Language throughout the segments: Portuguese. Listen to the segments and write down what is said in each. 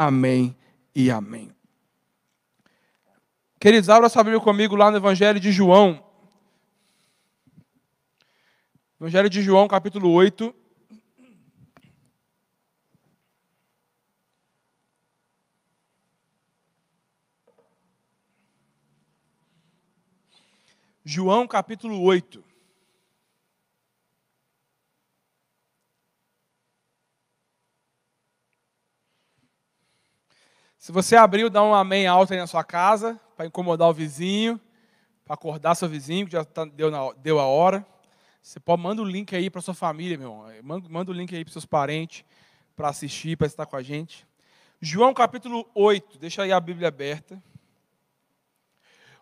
Amém e amém. Queridos, abra sua Bíblia comigo lá no Evangelho de João. Evangelho de João, capítulo 8. João capítulo 8. Se você abriu, dá um amém alto aí na sua casa, para incomodar o vizinho, para acordar seu vizinho, que já tá, deu, na, deu a hora. Você pode manda o link aí para sua família, meu irmão. Manda, manda o link aí para seus parentes, para assistir, para estar com a gente. João capítulo 8, deixa aí a Bíblia aberta.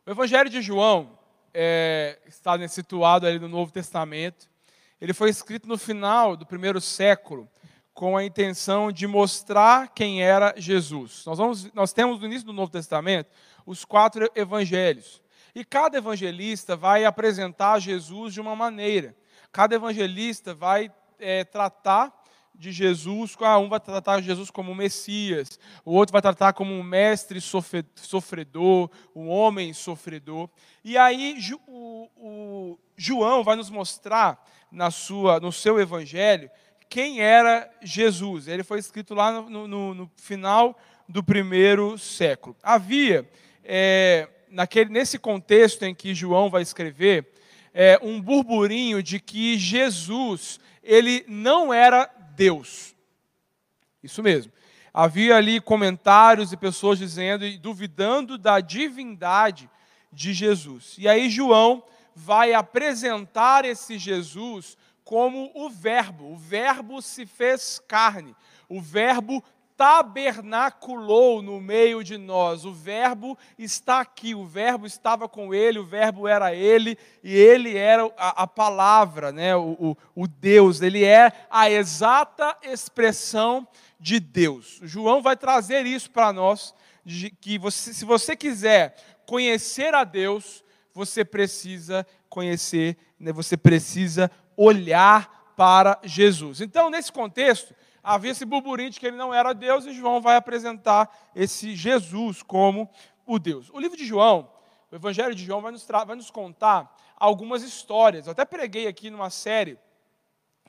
O Evangelho de João é, está situado ali no Novo Testamento. Ele foi escrito no final do primeiro século com a intenção de mostrar quem era Jesus. Nós, vamos, nós temos no início do Novo Testamento os quatro evangelhos. E cada evangelista vai apresentar Jesus de uma maneira. Cada evangelista vai é, tratar de Jesus, um vai tratar Jesus como Messias, o outro vai tratar como um mestre sofredor, um homem sofredor. E aí o, o João vai nos mostrar na sua, no seu evangelho quem era Jesus. Ele foi escrito lá no, no, no final do primeiro século. Havia, é, naquele, nesse contexto em que João vai escrever, é, um burburinho de que Jesus ele não era Deus. Isso mesmo. Havia ali comentários e pessoas dizendo e duvidando da divindade de Jesus. E aí João vai apresentar esse Jesus como o Verbo. O Verbo se fez carne. O Verbo tabernaculou no meio de nós. O Verbo está aqui, o Verbo estava com ele, o Verbo era ele, e ele era a, a palavra, né? O, o, o, Deus, ele é a exata expressão de Deus. João vai trazer isso para nós, de, que você, se você quiser conhecer a Deus, você precisa conhecer, né? você precisa olhar para Jesus. Então, nesse contexto, havia esse burburinho de que ele não era Deus e João vai apresentar esse Jesus como o Deus. O livro de João, o Evangelho de João, vai nos, vai nos contar algumas histórias. Eu até preguei aqui numa série,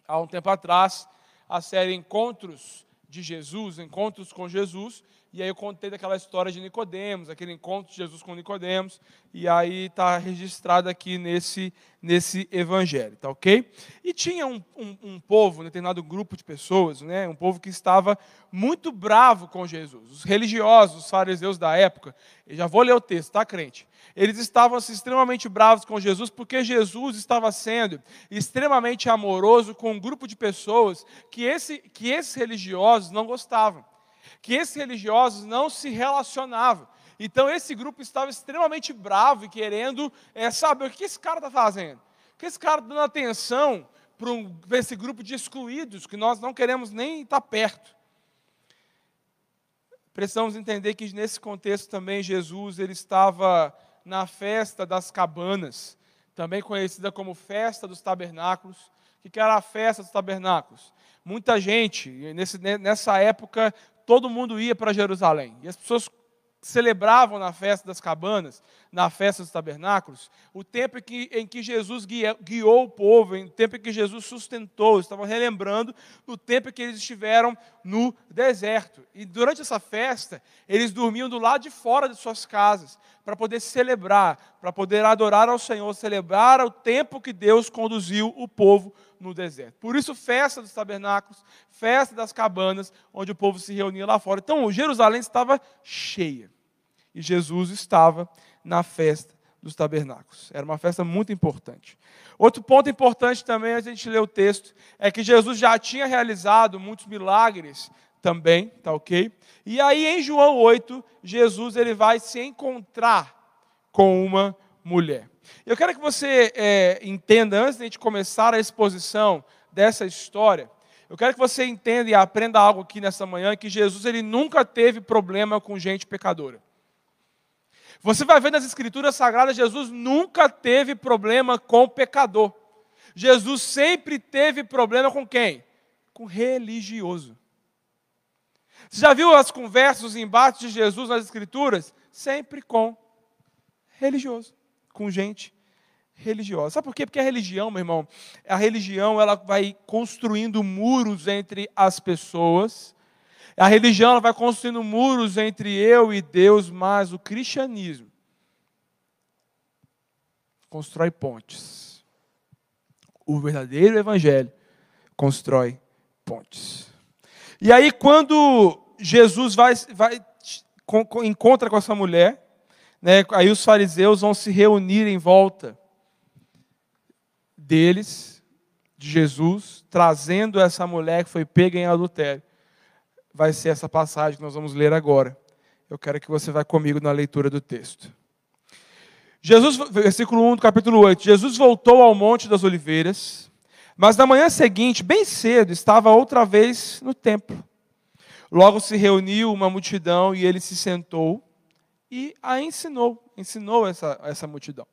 há um tempo atrás, a série Encontros de Jesus, Encontros com Jesus, e aí eu contei daquela história de Nicodemos, aquele encontro de Jesus com Nicodemos, e aí está registrado aqui nesse, nesse evangelho, tá ok? E tinha um, um, um, povo, um determinado grupo de pessoas, né, um povo que estava muito bravo com Jesus. Os religiosos, os fariseus da época, já vou ler o texto, tá, crente? Eles estavam assim, extremamente bravos com Jesus, porque Jesus estava sendo extremamente amoroso com um grupo de pessoas que, esse, que esses religiosos não gostavam que esses religiosos não se relacionavam. Então esse grupo estava extremamente bravo e querendo é, saber o que esse cara está fazendo. O que esse cara está dando atenção para um, esse grupo de excluídos que nós não queremos nem estar perto. Precisamos entender que nesse contexto também Jesus ele estava na festa das cabanas, também conhecida como festa dos tabernáculos. O que era a festa dos tabernáculos? Muita gente, nesse, nessa época, todo mundo ia para Jerusalém. E as pessoas celebravam na festa das cabanas, na festa dos tabernáculos, o tempo em que, em que Jesus guiou, guiou o povo, o tempo em que Jesus sustentou, estavam relembrando o tempo em que eles estiveram no deserto. E durante essa festa, eles dormiam do lado de fora de suas casas, para poder celebrar, para poder adorar ao Senhor, celebrar o tempo que Deus conduziu o povo no deserto. Por isso, festa dos tabernáculos, festa das cabanas, onde o povo se reunia lá fora. Então, Jerusalém estava cheia. E Jesus estava na festa dos tabernáculos. Era uma festa muito importante. Outro ponto importante também, a gente ler o texto, é que Jesus já tinha realizado muitos milagres também, tá ok? E aí em João 8, Jesus ele vai se encontrar com uma mulher. Eu quero que você é, entenda, antes de a gente começar a exposição dessa história, eu quero que você entenda e aprenda algo aqui nessa manhã, que Jesus ele nunca teve problema com gente pecadora. Você vai ver nas escrituras sagradas, Jesus nunca teve problema com pecador. Jesus sempre teve problema com quem? Com religioso. Você já viu as conversas, os embates de Jesus nas Escrituras? Sempre com religioso, com gente religiosa. Sabe por quê? Porque a religião, meu irmão, a religião ela vai construindo muros entre as pessoas. A religião ela vai construindo muros entre eu e Deus, mas o cristianismo constrói pontes. O verdadeiro evangelho constrói pontes. E aí, quando Jesus vai, vai encontra com essa mulher, né, aí os fariseus vão se reunir em volta deles, de Jesus, trazendo essa mulher que foi pega em adultério. Vai ser essa passagem que nós vamos ler agora. Eu quero que você vá comigo na leitura do texto. Jesus, versículo 1 do capítulo 8. Jesus voltou ao Monte das Oliveiras, mas na manhã seguinte, bem cedo, estava outra vez no templo. Logo se reuniu uma multidão e ele se sentou e a ensinou, ensinou essa, essa multidão.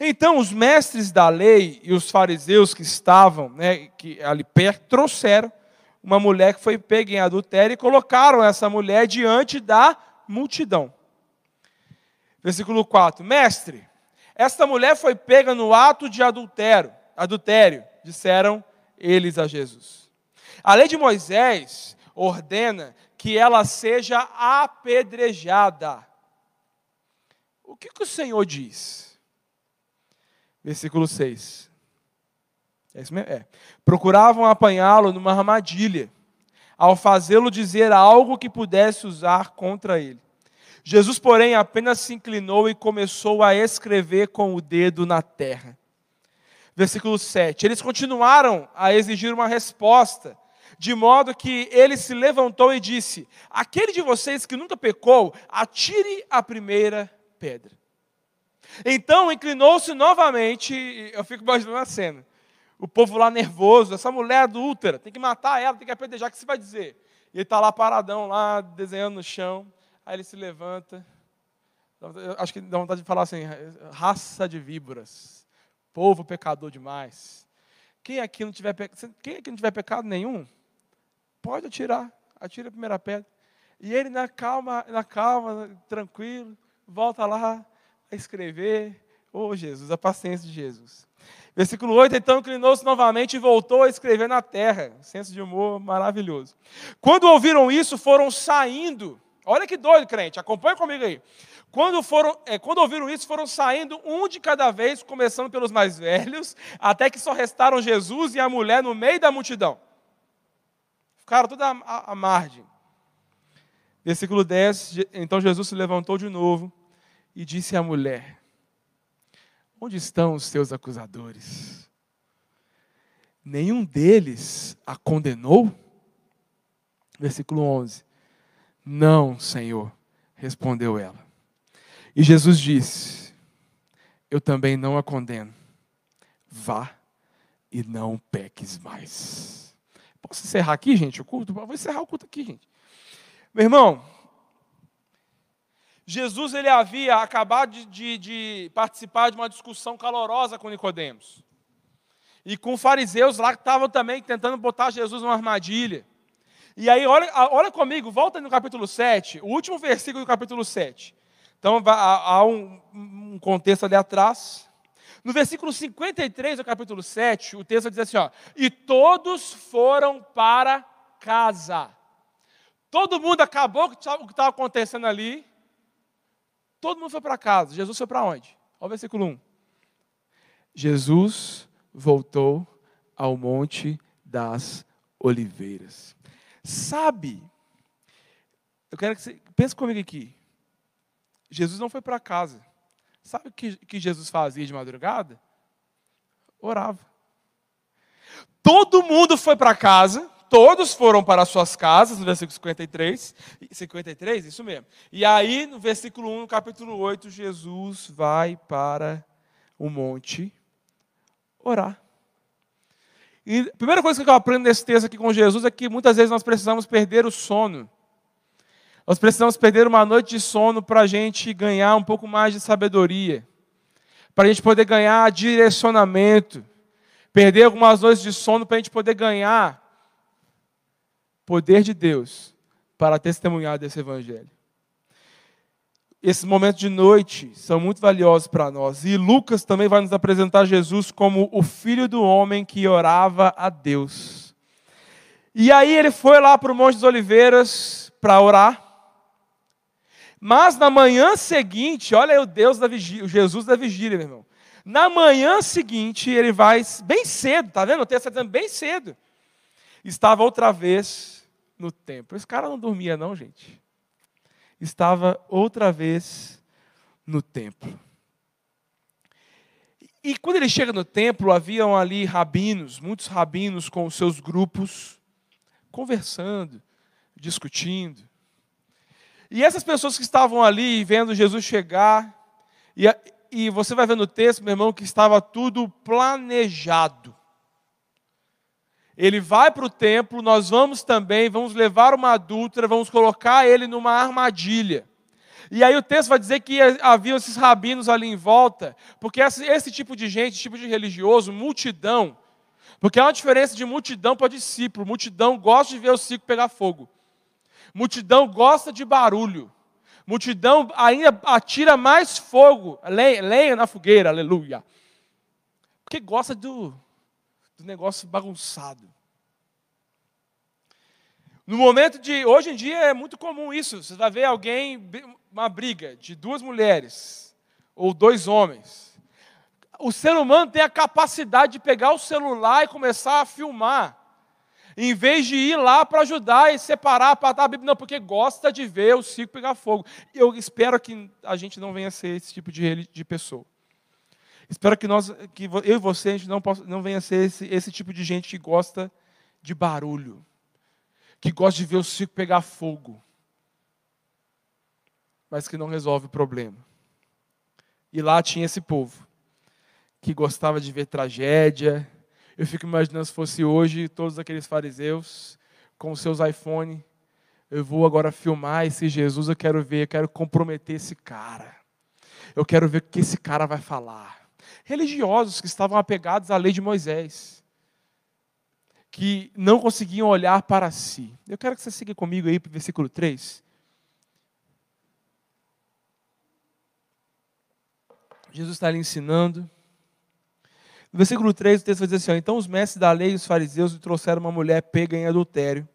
Então, os mestres da lei e os fariseus que estavam né, que ali perto trouxeram uma mulher que foi pega em adultério e colocaram essa mulher diante da multidão. Versículo 4: Mestre, esta mulher foi pega no ato de adultério, adultério, disseram eles a Jesus. A lei de Moisés ordena que ela seja apedrejada. O que, que o Senhor diz? Versículo 6. É isso mesmo? É. Procuravam apanhá-lo numa armadilha, ao fazê-lo dizer algo que pudesse usar contra ele. Jesus, porém, apenas se inclinou e começou a escrever com o dedo na terra. Versículo 7. Eles continuaram a exigir uma resposta, de modo que ele se levantou e disse: Aquele de vocês que nunca pecou, atire a primeira pedra. Então inclinou-se novamente, eu fico imaginando a cena. O povo lá nervoso, essa mulher adúltera, tem que matar ela, tem que apedrejar, o que você vai dizer? E ele está lá paradão, lá desenhando no chão. Aí ele se levanta. Acho que dá vontade de falar assim: raça de víboras, povo pecador demais. Quem aqui não tiver, quem aqui não tiver pecado nenhum, pode atirar, atira a primeira pedra. E ele na calma, na calma, tranquilo, volta lá a escrever. Oh Jesus, a paciência de Jesus. Versículo 8, então inclinou-se novamente e voltou a escrever na terra. Senso de humor maravilhoso. Quando ouviram isso, foram saindo Olha que doido, crente, acompanha comigo aí. Quando, foram, é, quando ouviram isso, foram saindo um de cada vez, começando pelos mais velhos, até que só restaram Jesus e a mulher no meio da multidão. Ficaram toda a margem. Versículo 10: Então Jesus se levantou de novo e disse à mulher: Onde estão os teus acusadores? Nenhum deles a condenou? Versículo 11. Não, Senhor, respondeu ela. E Jesus disse: Eu também não a condeno. Vá e não peques mais. Posso encerrar aqui, gente, o culto? Vou encerrar o culto aqui, gente. Meu irmão, Jesus ele havia acabado de, de, de participar de uma discussão calorosa com Nicodemos. E com fariseus lá que estavam também tentando botar Jesus numa armadilha. E aí, olha, olha comigo, volta no capítulo 7, o último versículo do capítulo 7. Então, há um, um contexto ali atrás. No versículo 53 do capítulo 7, o texto diz assim: ó, E todos foram para casa. Todo mundo acabou o que estava acontecendo ali. Todo mundo foi para casa. Jesus foi para onde? Olha o versículo 1. Jesus voltou ao Monte das Oliveiras. Sabe, eu quero que você pense comigo aqui. Jesus não foi para casa. Sabe o que, que Jesus fazia de madrugada? Orava. Todo mundo foi para casa, todos foram para suas casas, no versículo 53, 53, isso mesmo. E aí, no versículo 1, no capítulo 8, Jesus vai para o monte orar. E a primeira coisa que eu aprendo nesse texto aqui com Jesus é que muitas vezes nós precisamos perder o sono. Nós precisamos perder uma noite de sono para a gente ganhar um pouco mais de sabedoria, para a gente poder ganhar direcionamento, perder algumas noites de sono para a gente poder ganhar poder de Deus para testemunhar desse evangelho. Esses momentos de noite são muito valiosos para nós. E Lucas também vai nos apresentar Jesus como o filho do homem que orava a Deus. E aí ele foi lá para o Monte das Oliveiras para orar. Mas na manhã seguinte, olha aí o Deus da vigília, o Jesus da vigília, meu irmão. Na manhã seguinte, ele vai bem cedo, tá vendo? O texto está dizendo bem cedo. Estava outra vez no templo. Esse cara não dormia, não, gente. Estava outra vez no templo. E quando ele chega no templo, haviam ali rabinos, muitos rabinos com os seus grupos, conversando, discutindo. E essas pessoas que estavam ali vendo Jesus chegar, e, e você vai ver no texto, meu irmão, que estava tudo planejado. Ele vai para o templo, nós vamos também, vamos levar uma adúltera, vamos colocar ele numa armadilha. E aí o texto vai dizer que havia esses rabinos ali em volta, porque esse, esse tipo de gente, esse tipo de religioso, multidão, porque há uma diferença de multidão para discípulo. Multidão gosta de ver o ciclo pegar fogo. Multidão gosta de barulho. Multidão ainda atira mais fogo, lenha, lenha na fogueira, aleluia. Porque gosta do, do negócio bagunçado. No momento de. Hoje em dia é muito comum isso. Você vai ver alguém, uma briga de duas mulheres, ou dois homens. O ser humano tem a capacidade de pegar o celular e começar a filmar em vez de ir lá para ajudar e separar, para dar a Bíblia, não, porque gosta de ver o circo pegar fogo. Eu espero que a gente não venha a ser esse tipo de, de pessoa. Espero que, nós, que eu e você, a gente não, possa, não venha ser esse, esse tipo de gente que gosta de barulho, que gosta de ver o circo pegar fogo, mas que não resolve o problema. E lá tinha esse povo, que gostava de ver tragédia, eu fico imaginando se fosse hoje, todos aqueles fariseus com seus iPhone. Eu vou agora filmar esse Jesus, eu quero ver, eu quero comprometer esse cara. Eu quero ver o que esse cara vai falar. Religiosos que estavam apegados à lei de Moisés, que não conseguiam olhar para si. Eu quero que você siga comigo aí para o versículo 3. Jesus está ali ensinando. No versículo 3, o texto vai dizer assim: Então os mestres da lei e os fariseus lhe trouxeram uma mulher pega em adultério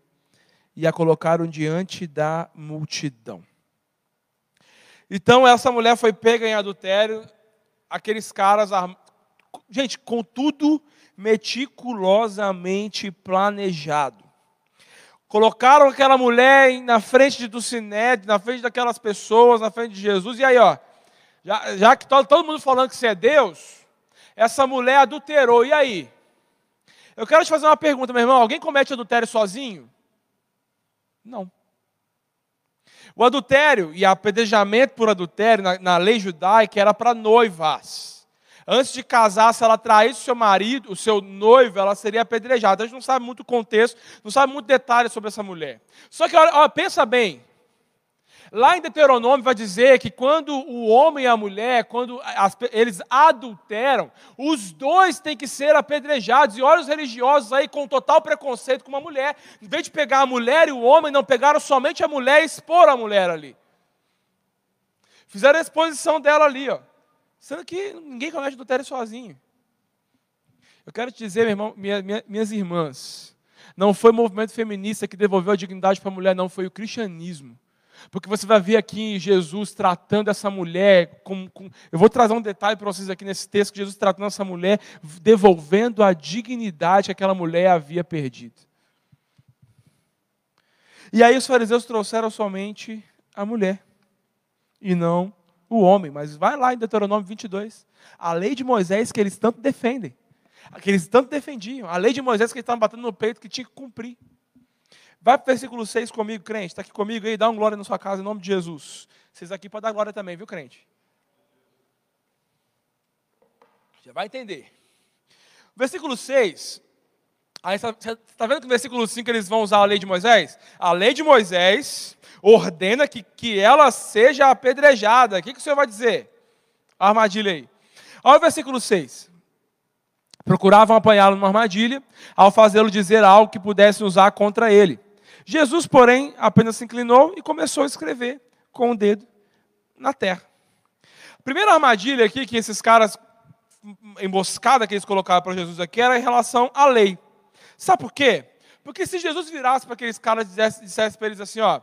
e a colocaram diante da multidão. Então essa mulher foi pega em adultério, aqueles caras, gente, com tudo meticulosamente planejado. Colocaram aquela mulher na frente de Dulcinete, na frente daquelas pessoas, na frente de Jesus, e aí, ó, já, já que todo, todo mundo falando que você é Deus, essa mulher adulterou, e aí? Eu quero te fazer uma pergunta, meu irmão: alguém comete adultério sozinho? Não. O adultério e apedrejamento por adultério na, na lei judaica era para noivas. Antes de casar, se ela traísse o seu marido, o seu noivo, ela seria apedrejada. A gente não sabe muito o contexto, não sabe muito detalhe sobre essa mulher. Só que, olha, pensa bem, Lá em Deuteronômio vai dizer que quando o homem e a mulher, quando as, eles adulteram, os dois têm que ser apedrejados. E olha os religiosos aí com total preconceito com uma mulher. Em vez de pegar a mulher e o homem, não pegaram somente a mulher e expor a mulher ali. Fizeram a exposição dela ali, ó. Sendo que ninguém comete adultério sozinho. Eu quero te dizer, meu irmão, minha, minha, minhas irmãs, não foi o movimento feminista que devolveu a dignidade para a mulher, não, foi o cristianismo. Porque você vai ver aqui Jesus tratando essa mulher. Com, com... Eu vou trazer um detalhe para vocês aqui nesse texto: Jesus tratando essa mulher, devolvendo a dignidade que aquela mulher havia perdido. E aí os fariseus trouxeram somente a mulher, e não o homem. Mas vai lá em Deuteronômio 22. A lei de Moisés que eles tanto defendem, que eles tanto defendiam, a lei de Moisés que eles estavam batendo no peito que tinha que cumprir. Vai para o versículo 6 comigo, crente. Está aqui comigo aí, dá um glória na sua casa em nome de Jesus. Vocês aqui podem dar glória também, viu, crente? Já vai entender. Versículo 6. Aí está vendo que no versículo 5 eles vão usar a lei de Moisés? A lei de Moisés ordena que, que ela seja apedrejada. O que, que o Senhor vai dizer? A armadilha aí. Olha o versículo 6. Procuravam apanhá-lo numa armadilha, ao fazê-lo dizer algo que pudessem usar contra ele. Jesus, porém, apenas se inclinou e começou a escrever com o dedo na terra. Primeira armadilha aqui que esses caras, emboscada que eles colocaram para Jesus aqui, era em relação à lei. Sabe por quê? Porque se Jesus virasse para aqueles caras e dissesse, dissesse para eles assim, ó,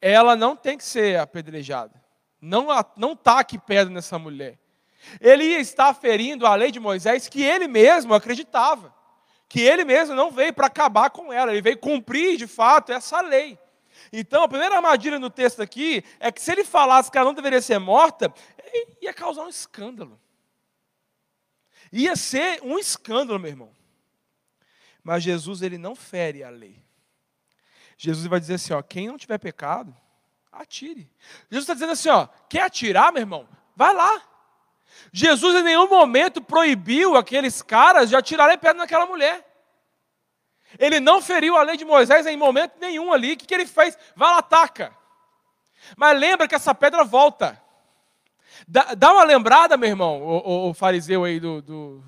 ela não tem que ser apedrejada. Não, não taque pedra nessa mulher. Ele ia estar ferindo a lei de Moisés que ele mesmo acreditava. Que ele mesmo não veio para acabar com ela, ele veio cumprir de fato essa lei. Então, a primeira armadilha no texto aqui é que se ele falasse que ela não deveria ser morta, ia causar um escândalo. Ia ser um escândalo, meu irmão. Mas Jesus, ele não fere a lei. Jesus vai dizer assim: ó, quem não tiver pecado, atire. Jesus está dizendo assim: ó, quer atirar, meu irmão? Vai lá. Jesus em nenhum momento proibiu aqueles caras de atirarem pedra naquela mulher. Ele não feriu a lei de Moisés em momento nenhum ali. O que, que ele fez? Vai lá, ataca. Mas lembra que essa pedra volta. Dá, dá uma lembrada, meu irmão, o, o, o fariseu aí do, do,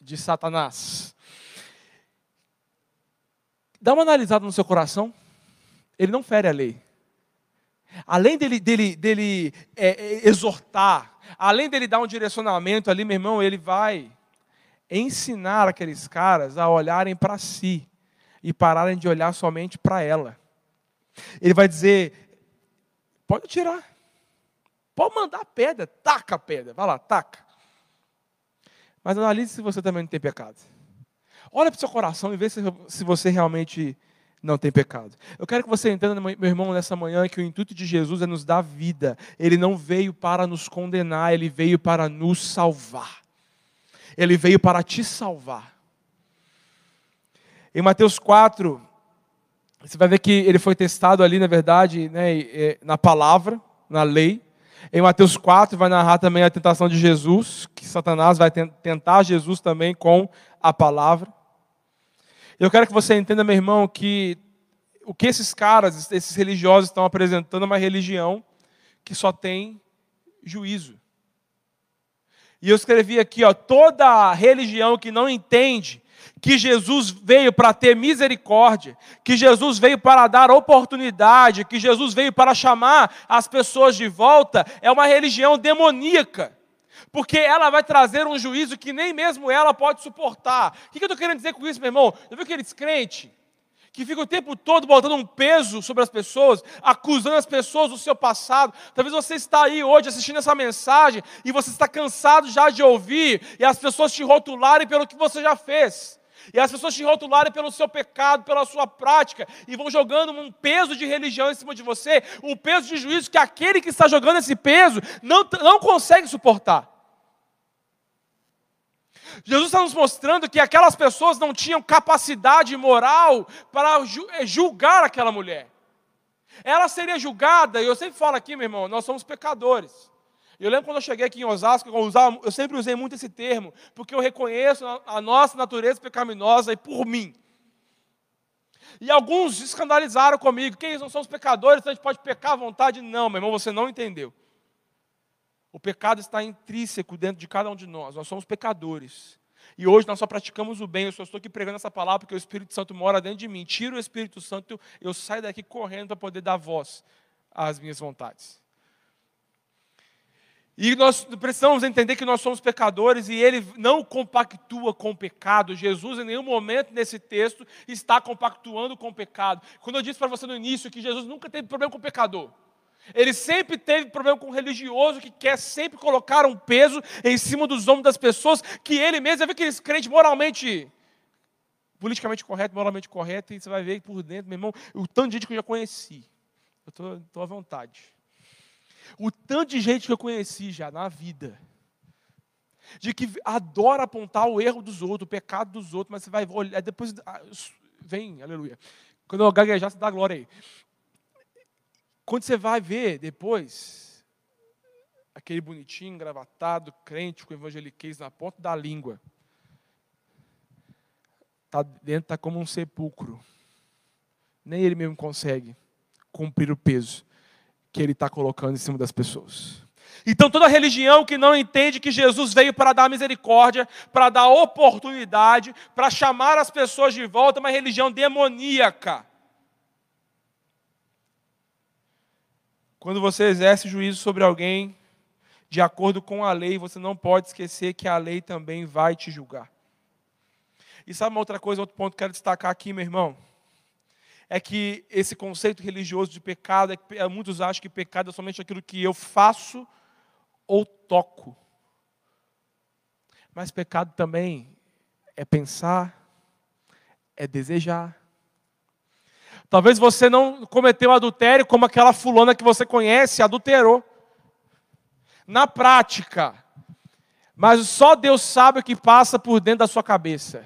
de Satanás. Dá uma analisada no seu coração. Ele não fere a lei. Além dele, dele, dele é, é, exortar, além dele dar um direcionamento ali, meu irmão, ele vai ensinar aqueles caras a olharem para si e pararem de olhar somente para ela. Ele vai dizer: pode tirar, pode mandar pedra, taca a pedra, vai lá, taca. Mas analise se você também não tem pecado. Olha para o seu coração e vê se, se você realmente não tem pecado. Eu quero que você entenda, meu irmão, nessa manhã, que o intuito de Jesus é nos dar vida. Ele não veio para nos condenar, ele veio para nos salvar. Ele veio para te salvar. Em Mateus 4, você vai ver que ele foi testado ali, na verdade, né, na palavra, na lei. Em Mateus 4 vai narrar também a tentação de Jesus, que Satanás vai tentar Jesus também com a palavra. Eu quero que você entenda, meu irmão, que o que esses caras, esses religiosos estão apresentando é uma religião que só tem juízo. E eu escrevi aqui, ó, toda religião que não entende que Jesus veio para ter misericórdia, que Jesus veio para dar oportunidade, que Jesus veio para chamar as pessoas de volta, é uma religião demoníaca porque ela vai trazer um juízo que nem mesmo ela pode suportar. O que eu estou querendo dizer com isso, meu irmão? Eu vi aqueles crentes que ficam o tempo todo botando um peso sobre as pessoas, acusando as pessoas do seu passado. Talvez você está aí hoje assistindo essa mensagem e você está cansado já de ouvir e as pessoas te rotularem pelo que você já fez. E as pessoas te rotularem pelo seu pecado, pela sua prática, e vão jogando um peso de religião em cima de você, um peso de juízo que aquele que está jogando esse peso não, não consegue suportar. Jesus está nos mostrando que aquelas pessoas não tinham capacidade moral para eh, julgar aquela mulher. Ela seria julgada, e eu sempre falo aqui, meu irmão, nós somos pecadores. Eu lembro quando eu cheguei aqui em Osasco, eu, usava, eu sempre usei muito esse termo, porque eu reconheço a nossa natureza pecaminosa e por mim. E alguns escandalizaram comigo, que não somos pecadores, então a gente pode pecar à vontade. Não, meu irmão, você não entendeu. O pecado está intrínseco dentro de cada um de nós. Nós somos pecadores. E hoje nós só praticamos o bem. Eu só estou aqui pregando essa palavra porque o Espírito Santo mora dentro de mim. Tira o Espírito Santo, eu saio daqui correndo para poder dar voz às minhas vontades. E nós precisamos entender que nós somos pecadores e ele não compactua com o pecado. Jesus, em nenhum momento nesse texto, está compactuando com o pecado. Quando eu disse para você no início que Jesus nunca teve problema com o pecador, ele sempre teve problema com o religioso que quer sempre colocar um peso em cima dos ombros das pessoas, que ele mesmo, é aqueles crentes moralmente, politicamente correto, moralmente correto, e você vai ver por dentro, meu irmão, o tanto de gente que eu já conheci. Eu estou à vontade. O tanto de gente que eu conheci já na vida, de que adora apontar o erro dos outros, o pecado dos outros, mas você vai olhar, depois ah, vem, aleluia. Quando eu gaguejar, você dá glória aí. Quando você vai ver depois, aquele bonitinho, engravatado, crente com evangeliquez na ponta da língua, tá dentro está como um sepulcro. Nem ele mesmo consegue cumprir o peso que ele está colocando em cima das pessoas. Então, toda religião que não entende que Jesus veio para dar misericórdia, para dar oportunidade, para chamar as pessoas de volta, é uma religião demoníaca. Quando você exerce juízo sobre alguém, de acordo com a lei, você não pode esquecer que a lei também vai te julgar. E sabe uma outra coisa, outro ponto que quero destacar aqui, meu irmão? É que esse conceito religioso de pecado, é que muitos acham que pecado é somente aquilo que eu faço ou toco. Mas pecado também é pensar, é desejar. Talvez você não cometeu adultério como aquela fulana que você conhece, adulterou na prática. Mas só Deus sabe o que passa por dentro da sua cabeça.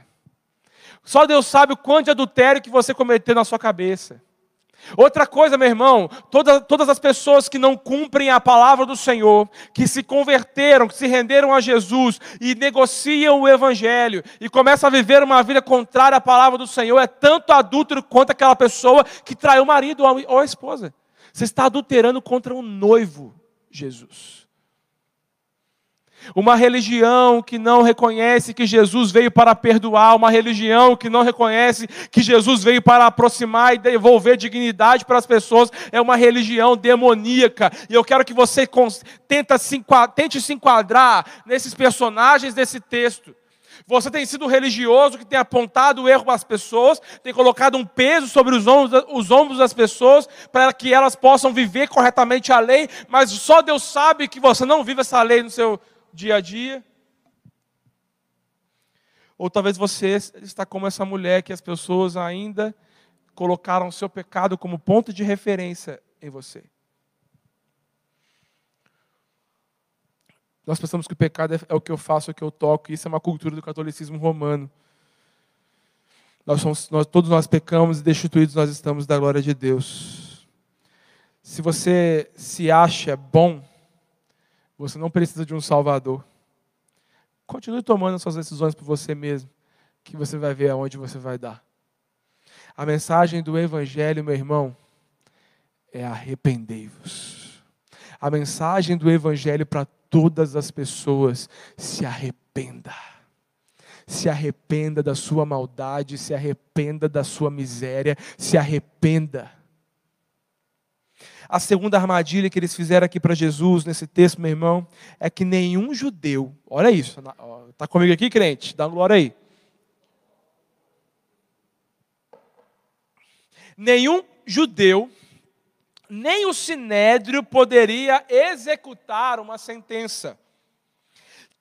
Só Deus sabe o quanto de adultério que você cometeu na sua cabeça. Outra coisa, meu irmão, todas, todas as pessoas que não cumprem a palavra do Senhor, que se converteram, que se renderam a Jesus e negociam o Evangelho e começam a viver uma vida contrária à palavra do Senhor, é tanto adúltero quanto aquela pessoa que traiu o marido ou a esposa. Você está adulterando contra o noivo, Jesus. Uma religião que não reconhece que Jesus veio para perdoar, uma religião que não reconhece que Jesus veio para aproximar e devolver dignidade para as pessoas, é uma religião demoníaca. E eu quero que você tente se enquadrar nesses personagens desse texto. Você tem sido religioso que tem apontado o erro às pessoas, tem colocado um peso sobre os ombros, os ombros das pessoas para que elas possam viver corretamente a lei, mas só Deus sabe que você não vive essa lei no seu dia a dia. Ou talvez você está como essa mulher que as pessoas ainda colocaram o seu pecado como ponto de referência em você. Nós pensamos que o pecado é, é o que eu faço, é o que eu toco, e isso é uma cultura do catolicismo romano. Nós somos, nós, todos nós pecamos e destituídos nós estamos da glória de Deus. Se você se acha bom, você não precisa de um Salvador. Continue tomando as suas decisões por você mesmo, que você vai ver aonde você vai dar. A mensagem do Evangelho, meu irmão, é arrependei-vos. A mensagem do Evangelho para todas as pessoas, se arrependa. Se arrependa da sua maldade, se arrependa da sua miséria, se arrependa. A segunda armadilha que eles fizeram aqui para Jesus, nesse texto, meu irmão, é que nenhum judeu, olha isso, está comigo aqui, crente? Dá glória aí. Nenhum judeu, nem o sinédrio poderia executar uma sentença.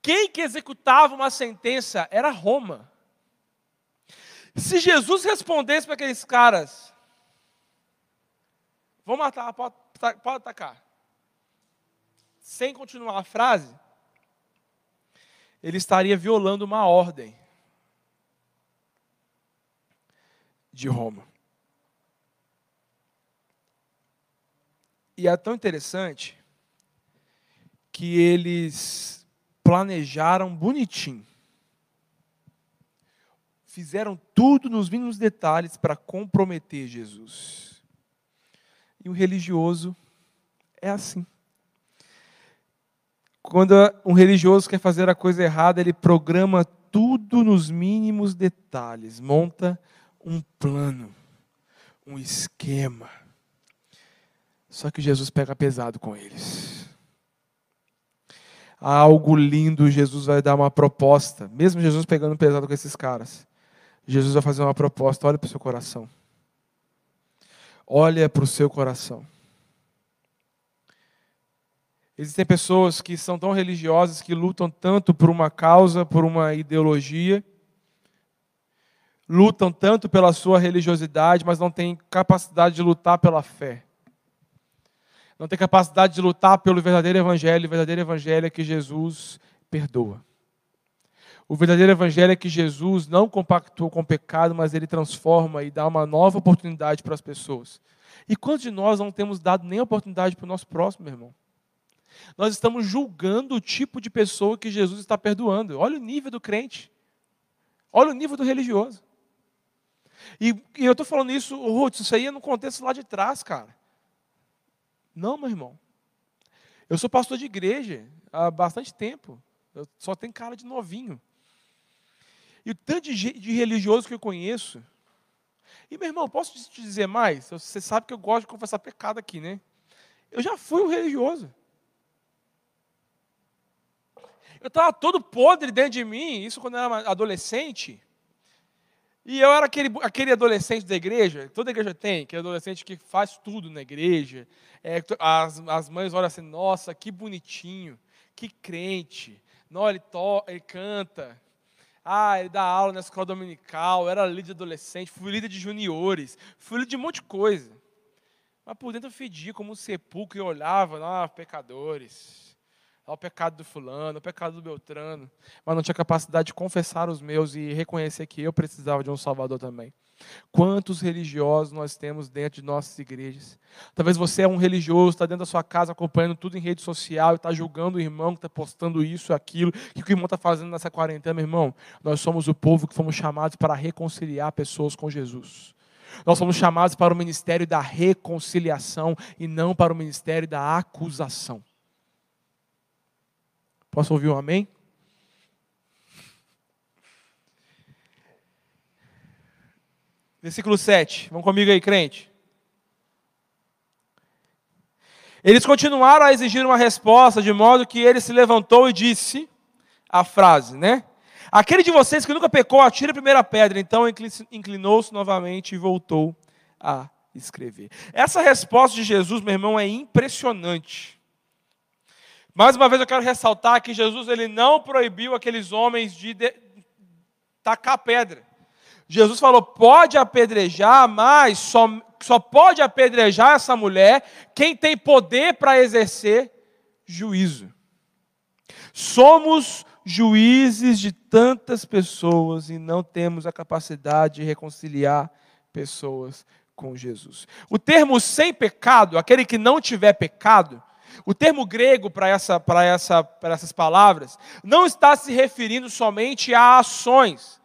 Quem que executava uma sentença era Roma. Se Jesus respondesse para aqueles caras, Vou matar, pode, pode atacar. Sem continuar a frase, ele estaria violando uma ordem de Roma. E é tão interessante que eles planejaram bonitinho. Fizeram tudo nos mínimos detalhes para comprometer Jesus. E o religioso é assim. Quando um religioso quer fazer a coisa errada, ele programa tudo nos mínimos detalhes, monta um plano, um esquema. Só que Jesus pega pesado com eles. Há algo lindo, Jesus vai dar uma proposta, mesmo Jesus pegando pesado com esses caras. Jesus vai fazer uma proposta, olha para o seu coração olha para o seu coração. Existem pessoas que são tão religiosas que lutam tanto por uma causa, por uma ideologia, lutam tanto pela sua religiosidade, mas não têm capacidade de lutar pela fé. Não têm capacidade de lutar pelo verdadeiro evangelho. O verdadeiro evangelho é que Jesus perdoa. O verdadeiro evangelho é que Jesus não compactou com o pecado, mas ele transforma e dá uma nova oportunidade para as pessoas. E quantos de nós não temos dado nem oportunidade para o nosso próximo, meu irmão? Nós estamos julgando o tipo de pessoa que Jesus está perdoando. Olha o nível do crente. Olha o nível do religioso. E, e eu estou falando isso, Ruth, isso aí é no contexto lá de trás, cara. Não, meu irmão. Eu sou pastor de igreja há bastante tempo. Eu só tenho cara de novinho. E o tanto de, religioso que eu conheço. E, meu irmão, posso te dizer mais? Você sabe que eu gosto de confessar pecado aqui, né? Eu já fui um religioso. Eu estava todo podre dentro de mim, isso quando eu era adolescente. E eu era aquele, aquele adolescente da igreja, toda igreja tem, aquele adolescente que faz tudo na igreja. É, as, as mães olham assim, nossa, que bonitinho, que crente. Não, ele, to, ele canta. Ah, ele dá aula na escola dominical, era líder de adolescente, fui líder de juniores, fui líder de um monte de coisa. Mas por dentro eu fedia como um sepulcro e olhava, ah, pecadores. Olha o pecado do fulano, o pecado do Beltrano. Mas não tinha capacidade de confessar os meus e reconhecer que eu precisava de um Salvador também. Quantos religiosos nós temos dentro de nossas igrejas? Talvez você é um religioso, está dentro da sua casa acompanhando tudo em rede social e está julgando o irmão que está postando isso, aquilo, o que o irmão está fazendo nessa quarentena, meu irmão. Nós somos o povo que fomos chamados para reconciliar pessoas com Jesus. Nós somos chamados para o ministério da reconciliação e não para o ministério da acusação. Posso ouvir um amém? Versículo 7. Vamos comigo aí, crente. Eles continuaram a exigir uma resposta, de modo que ele se levantou e disse a frase, né? Aquele de vocês que nunca pecou, atire a primeira pedra. Então inclinou-se novamente e voltou a escrever. Essa resposta de Jesus, meu irmão, é impressionante. Mais uma vez eu quero ressaltar que Jesus ele não proibiu aqueles homens de, de tacar pedra. Jesus falou: pode apedrejar, mas só, só pode apedrejar essa mulher quem tem poder para exercer juízo. Somos juízes de tantas pessoas e não temos a capacidade de reconciliar pessoas com Jesus. O termo sem pecado, aquele que não tiver pecado, o termo grego para essa, essa, essas palavras não está se referindo somente a ações,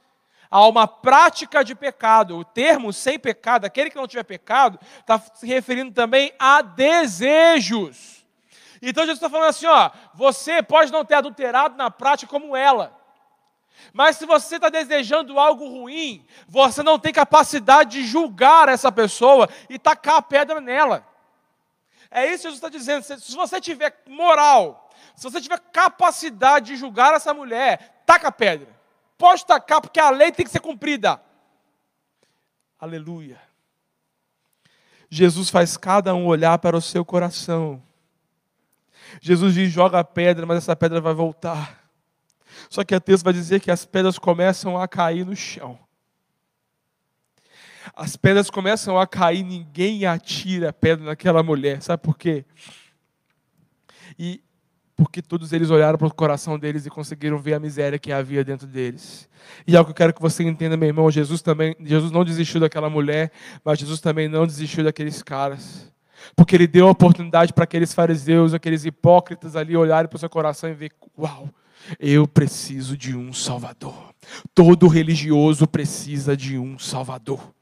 a uma prática de pecado. O termo sem pecado, aquele que não tiver pecado, está se referindo também a desejos. Então Jesus está falando assim: ó, você pode não ter adulterado na prática como ela. Mas se você está desejando algo ruim, você não tem capacidade de julgar essa pessoa e tacar a pedra nela. É isso que Jesus está dizendo. Se você tiver moral, se você tiver capacidade de julgar essa mulher, taca a pedra. Pode tacar, porque a lei tem que ser cumprida. Aleluia. Jesus faz cada um olhar para o seu coração. Jesus diz: joga a pedra, mas essa pedra vai voltar. Só que a texto vai dizer que as pedras começam a cair no chão as pedras começam a cair, ninguém atira a pedra naquela mulher. Sabe por quê? E porque todos eles olharam para o coração deles e conseguiram ver a miséria que havia dentro deles. E é o que eu quero que você entenda, meu irmão, Jesus também, Jesus não desistiu daquela mulher, mas Jesus também não desistiu daqueles caras. Porque ele deu a oportunidade para aqueles fariseus, aqueles hipócritas ali olharem para o seu coração e ver, uau, eu preciso de um salvador. Todo religioso precisa de um salvador.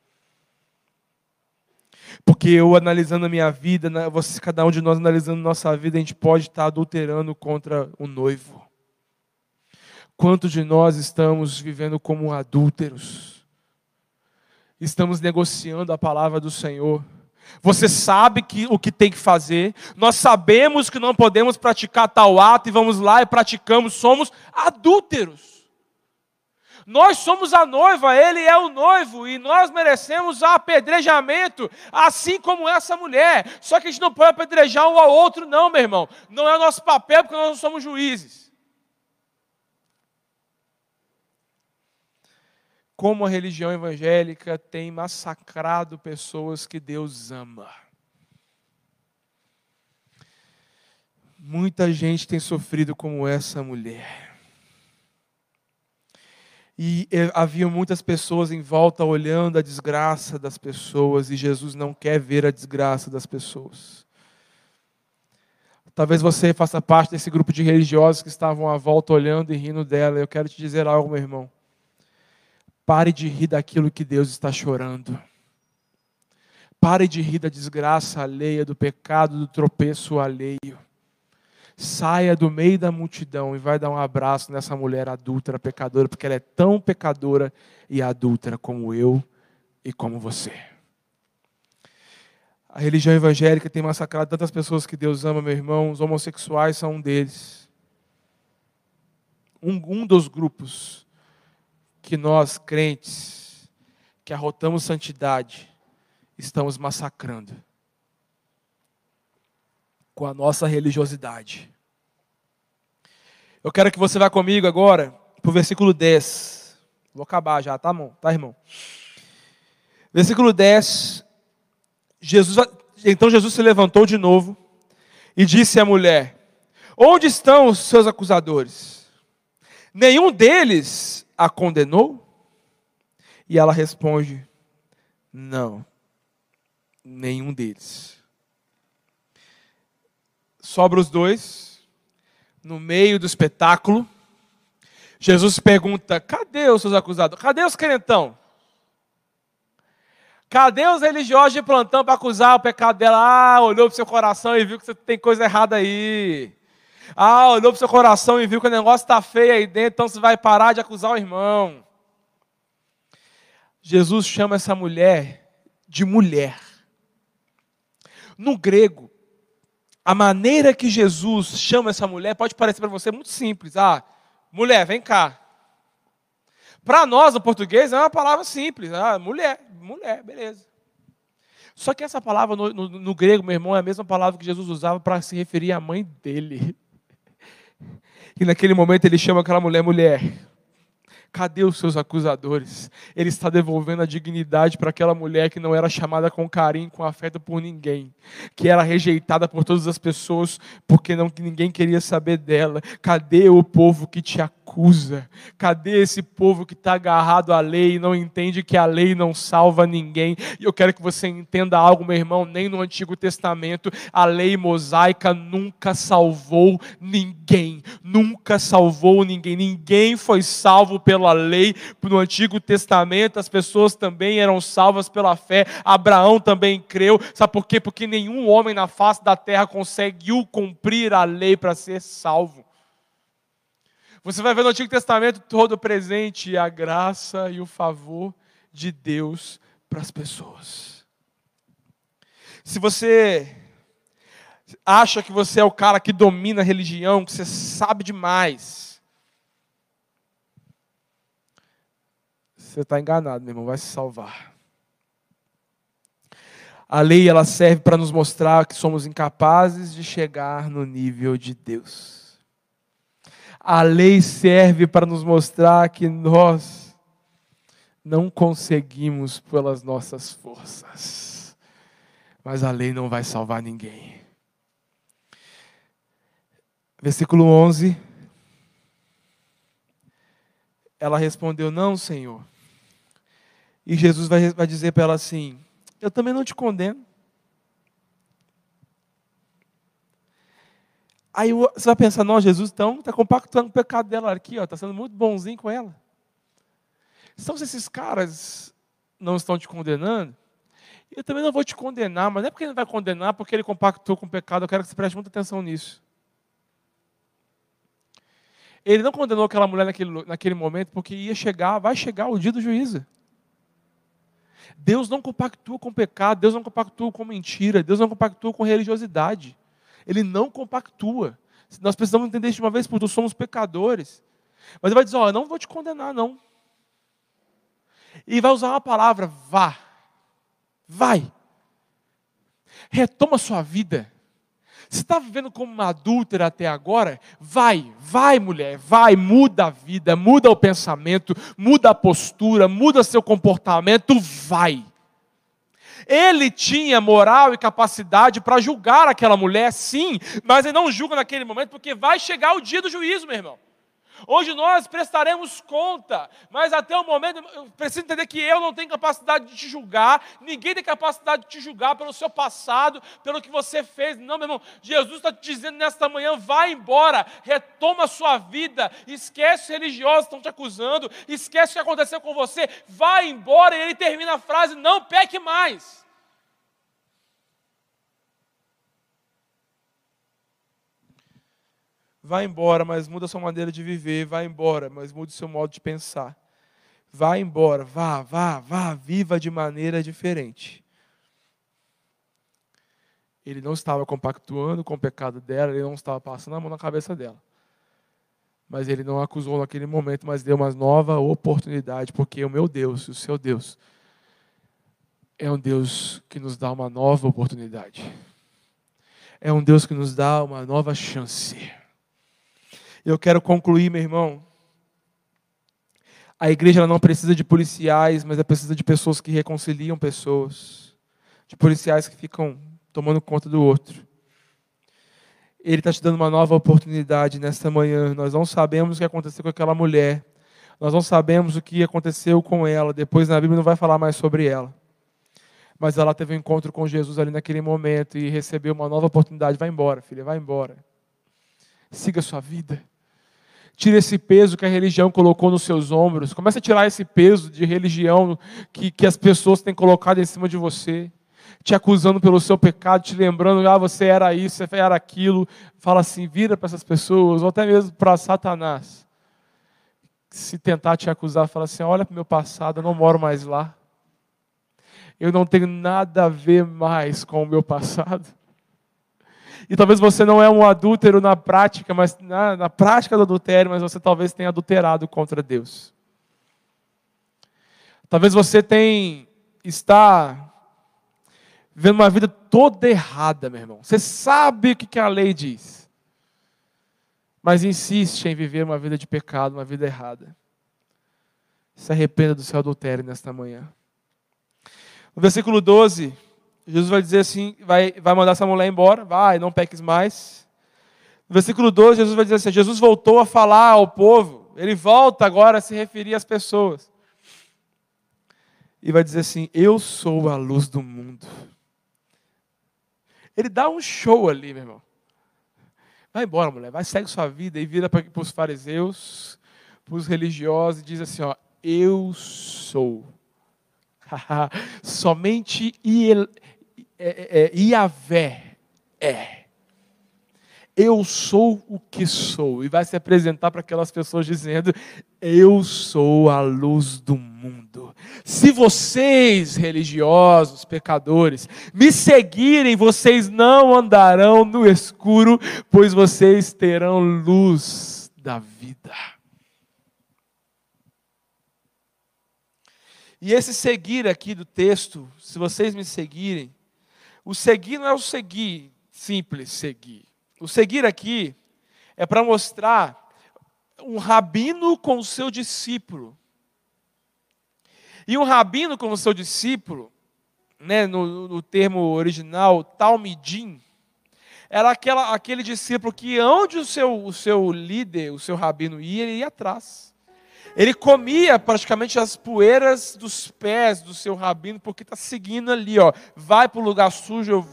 Porque eu analisando a minha vida, você, cada um de nós analisando nossa vida, a gente pode estar adulterando contra o noivo. Quantos de nós estamos vivendo como adúlteros? Estamos negociando a palavra do Senhor. Você sabe que, o que tem que fazer, nós sabemos que não podemos praticar tal ato e vamos lá e praticamos, somos adúlteros. Nós somos a noiva, ele é o noivo e nós merecemos apedrejamento, assim como essa mulher. Só que a gente não pode apedrejar um ao outro, não, meu irmão. Não é nosso papel, porque nós não somos juízes. Como a religião evangélica tem massacrado pessoas que Deus ama. Muita gente tem sofrido como essa mulher. E eh, havia muitas pessoas em volta olhando a desgraça das pessoas, e Jesus não quer ver a desgraça das pessoas. Talvez você faça parte desse grupo de religiosos que estavam à volta olhando e rindo dela. Eu quero te dizer algo, meu irmão. Pare de rir daquilo que Deus está chorando. Pare de rir da desgraça alheia, do pecado, do tropeço alheio saia do meio da multidão e vai dar um abraço nessa mulher adúltera, pecadora, porque ela é tão pecadora e adúltera como eu e como você. A religião evangélica tem massacrado tantas pessoas que Deus ama, meu irmão. Os homossexuais são um deles. Um, um dos grupos que nós, crentes, que arrotamos santidade, estamos massacrando com a nossa religiosidade. Eu quero que você vá comigo agora para o versículo 10. Vou acabar já, tá, irmão? Tá, irmão? Versículo 10. Jesus, então Jesus se levantou de novo e disse à mulher: Onde estão os seus acusadores? Nenhum deles a condenou? E ela responde: Não, nenhum deles. Sobra os dois no meio do espetáculo, Jesus pergunta: cadê os seus acusadores? Cadê os crentão? Cadê os religiosos de plantão para acusar o pecado dela? Ah, olhou para o seu coração e viu que você tem coisa errada aí. Ah, olhou para o seu coração e viu que o negócio está feio aí dentro, então você vai parar de acusar o irmão. Jesus chama essa mulher de mulher. No grego, a maneira que Jesus chama essa mulher pode parecer para você muito simples. Ah, mulher, vem cá. Para nós, no português, é uma palavra simples. Ah, mulher, mulher, beleza. Só que essa palavra no, no, no grego, meu irmão, é a mesma palavra que Jesus usava para se referir à mãe dele. E naquele momento ele chama aquela mulher mulher. Cadê os seus acusadores? Ele está devolvendo a dignidade para aquela mulher que não era chamada com carinho, com afeto por ninguém, que era rejeitada por todas as pessoas porque não ninguém queria saber dela. Cadê o povo que te acusa? Cadê esse povo que está agarrado à lei e não entende que a lei não salva ninguém? E eu quero que você entenda algo, meu irmão, nem no Antigo Testamento a lei mosaica nunca salvou ninguém, nunca salvou ninguém. Ninguém foi salvo pela pela lei, no Antigo Testamento as pessoas também eram salvas pela fé, Abraão também creu, sabe por quê? Porque nenhum homem na face da terra conseguiu cumprir a lei para ser salvo. Você vai ver no Antigo Testamento todo presente a graça e o favor de Deus para as pessoas. Se você acha que você é o cara que domina a religião, que você sabe demais, Você está enganado, meu irmão, vai se salvar. A lei ela serve para nos mostrar que somos incapazes de chegar no nível de Deus. A lei serve para nos mostrar que nós não conseguimos pelas nossas forças. Mas a lei não vai salvar ninguém. Versículo 11. Ela respondeu: Não, Senhor. E Jesus vai, vai dizer para ela assim: Eu também não te condeno. Aí você vai pensar, não, Jesus então está compactando o pecado dela aqui, está sendo muito bonzinho com ela. Então, se esses caras não estão te condenando, eu também não vou te condenar, mas não é porque ele vai condenar, porque ele compactou com o pecado, eu quero que você preste muita atenção nisso. Ele não condenou aquela mulher naquele, naquele momento, porque ia chegar, vai chegar o dia do juízo. Deus não compactua com pecado, Deus não compactua com mentira, Deus não compactua com religiosidade. Ele não compactua. Nós precisamos entender isso de uma vez por todas, somos pecadores. Mas ele vai dizer, ó, oh, não vou te condenar, não. E vai usar uma palavra, vá. Vai. Retoma sua vida. Você está vivendo como uma adúltera até agora? Vai, vai, mulher, vai, muda a vida, muda o pensamento, muda a postura, muda seu comportamento, vai. Ele tinha moral e capacidade para julgar aquela mulher, sim, mas ele não julga naquele momento, porque vai chegar o dia do juízo, meu irmão. Hoje nós prestaremos conta, mas até o momento eu preciso entender que eu não tenho capacidade de te julgar, ninguém tem capacidade de te julgar pelo seu passado, pelo que você fez. Não, meu irmão, Jesus está te dizendo nesta manhã: vai embora, retoma a sua vida, esquece os religiosos que estão te acusando, esquece o que aconteceu com você, vai embora. E ele termina a frase: não peque mais. Vá embora, mas muda sua maneira de viver. Vá embora, mas mude seu modo de pensar. Vá embora, vá, vá, vá, viva de maneira diferente. Ele não estava compactuando com o pecado dela, ele não estava passando a mão na cabeça dela. Mas ele não acusou naquele momento, mas deu uma nova oportunidade, porque o meu Deus, o seu Deus, é um Deus que nos dá uma nova oportunidade. É um Deus que nos dá uma nova chance. Eu quero concluir, meu irmão. A igreja não precisa de policiais, mas ela precisa de pessoas que reconciliam pessoas. De policiais que ficam tomando conta do outro. Ele está te dando uma nova oportunidade nesta manhã. Nós não sabemos o que aconteceu com aquela mulher. Nós não sabemos o que aconteceu com ela. Depois na Bíblia não vai falar mais sobre ela. Mas ela teve um encontro com Jesus ali naquele momento e recebeu uma nova oportunidade. Vai embora, filha, vai embora. Siga a sua vida. Tira esse peso que a religião colocou nos seus ombros. Comece a tirar esse peso de religião que, que as pessoas têm colocado em cima de você te acusando pelo seu pecado, te lembrando, ah, você era isso, você era aquilo. Fala assim, vira para essas pessoas, ou até mesmo para Satanás. Se tentar te acusar, fala assim: olha para o meu passado, eu não moro mais lá. Eu não tenho nada a ver mais com o meu passado. E talvez você não é um adúltero na prática, mas na, na prática do adultério, mas você talvez tenha adulterado contra Deus. Talvez você tenha está vivendo uma vida toda errada, meu irmão. Você sabe o que a lei diz, mas insiste em viver uma vida de pecado, uma vida errada. Se arrependa do seu adultério nesta manhã. No versículo 12, Jesus vai dizer assim: vai, vai mandar essa mulher embora, vai, não peques mais. No versículo 12, Jesus vai dizer assim: Jesus voltou a falar ao povo, ele volta agora a se referir às pessoas. E vai dizer assim: Eu sou a luz do mundo. Ele dá um show ali, meu irmão. Vai embora, mulher, vai, segue sua vida e vira para os fariseus, para os religiosos e diz assim: ó, eu sou. Somente é, é, Iavé é. Eu sou o que sou. E vai se apresentar para aquelas pessoas dizendo: Eu sou a luz do mundo. Se vocês, religiosos, pecadores, me seguirem, vocês não andarão no escuro, pois vocês terão luz da vida. E esse seguir aqui do texto, se vocês me seguirem, o seguir não é o seguir, simples seguir. O seguir aqui é para mostrar um rabino com o seu discípulo. E um rabino como seu discípulo, né, no, no termo original, talmidim, era aquela, aquele discípulo que onde o seu, o seu líder, o seu rabino ia, ele ia atrás. Ele comia praticamente as poeiras dos pés do seu rabino, porque está seguindo ali, ó. Vai para o lugar sujo,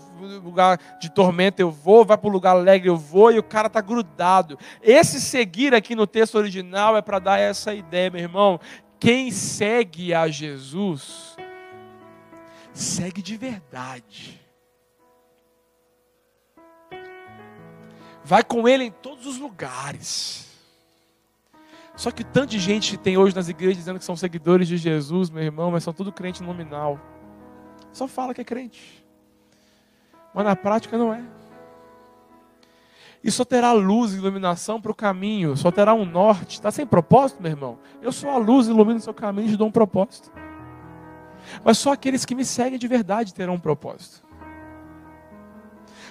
lugar de tormenta eu vou, vai para o lugar alegre eu vou, e o cara está grudado. Esse seguir aqui no texto original é para dar essa ideia, meu irmão, quem segue a Jesus, segue de verdade. Vai com Ele em todos os lugares. Só que tanto de gente tem hoje nas igrejas dizendo que são seguidores de Jesus, meu irmão, mas são tudo crente nominal. Só fala que é crente. Mas na prática não é. E só terá luz e iluminação para o caminho, só terá um norte. Está sem propósito, meu irmão? Eu sou a luz, ilumino o seu caminho e te dou um propósito. Mas só aqueles que me seguem de verdade terão um propósito.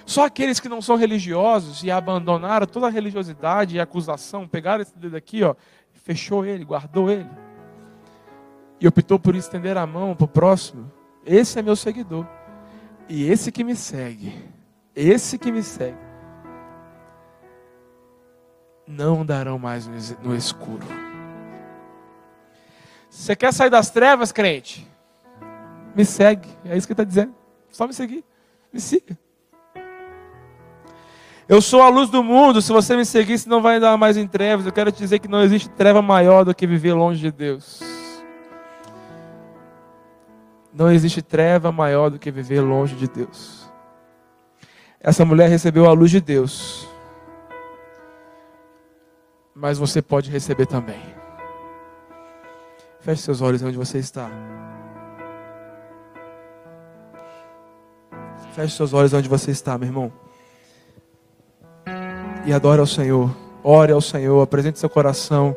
Só aqueles que não são religiosos e abandonaram toda a religiosidade e acusação, pegaram esse dedo aqui, ó, fechou ele, guardou ele. E optou por estender a mão para o próximo. Esse é meu seguidor. E esse que me segue, esse que me segue, não andarão mais no escuro. Você quer sair das trevas, crente? Me segue. É isso que ele está dizendo. Só me seguir. Me siga. Eu sou a luz do mundo. Se você me seguir, você não vai andar mais em trevas. Eu quero te dizer que não existe treva maior do que viver longe de Deus. Não existe treva maior do que viver longe de Deus. Essa mulher recebeu a luz de Deus mas você pode receber também. Feche seus olhos onde você está. Feche seus olhos onde você está, meu irmão. E adore ao Senhor. Ore ao Senhor, apresente seu coração.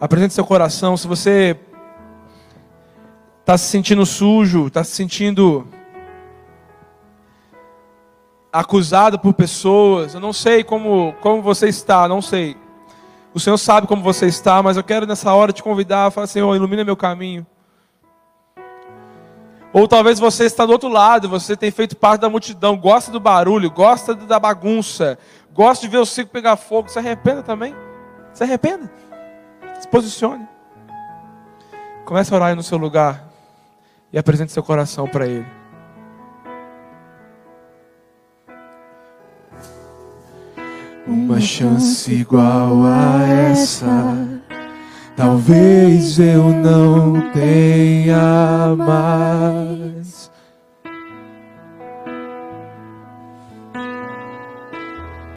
Apresente seu coração. Se você está se sentindo sujo, está se sentindo acusado por pessoas, eu não sei como, como você está, não sei. O Senhor sabe como você está, mas eu quero nessa hora te convidar falar, Senhor, ilumina meu caminho. Ou talvez você está do outro lado, você tem feito parte da multidão, gosta do barulho, gosta da bagunça, gosta de ver o circo pegar fogo, se arrependa também. Se arrependa. Se posicione. Comece a orar aí no seu lugar e apresente seu coração para Ele. Uma chance igual a essa, talvez eu não tenha mais.